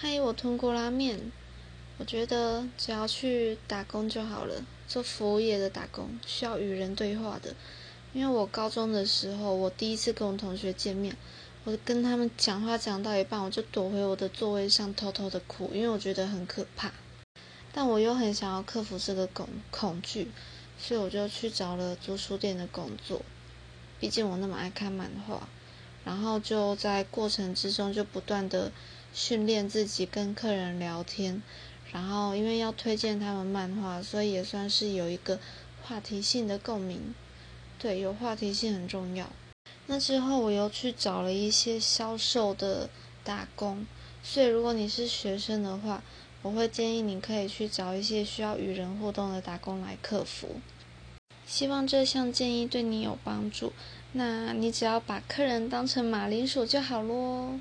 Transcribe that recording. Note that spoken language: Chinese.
嗨，我吞过拉面。我觉得只要去打工就好了，做服务业的打工需要与人对话的。因为我高中的时候，我第一次跟我同学见面，我跟他们讲话讲到一半，我就躲回我的座位上偷偷的哭，因为我觉得很可怕。但我又很想要克服这个恐恐惧，所以我就去找了租书店的工作。毕竟我那么爱看漫画，然后就在过程之中就不断的训练自己跟客人聊天。然后，因为要推荐他们漫画，所以也算是有一个话题性的共鸣。对，有话题性很重要。那之后，我又去找了一些销售的打工。所以，如果你是学生的话，我会建议你可以去找一些需要与人互动的打工来克服。希望这项建议对你有帮助。那你只要把客人当成马铃薯就好喽。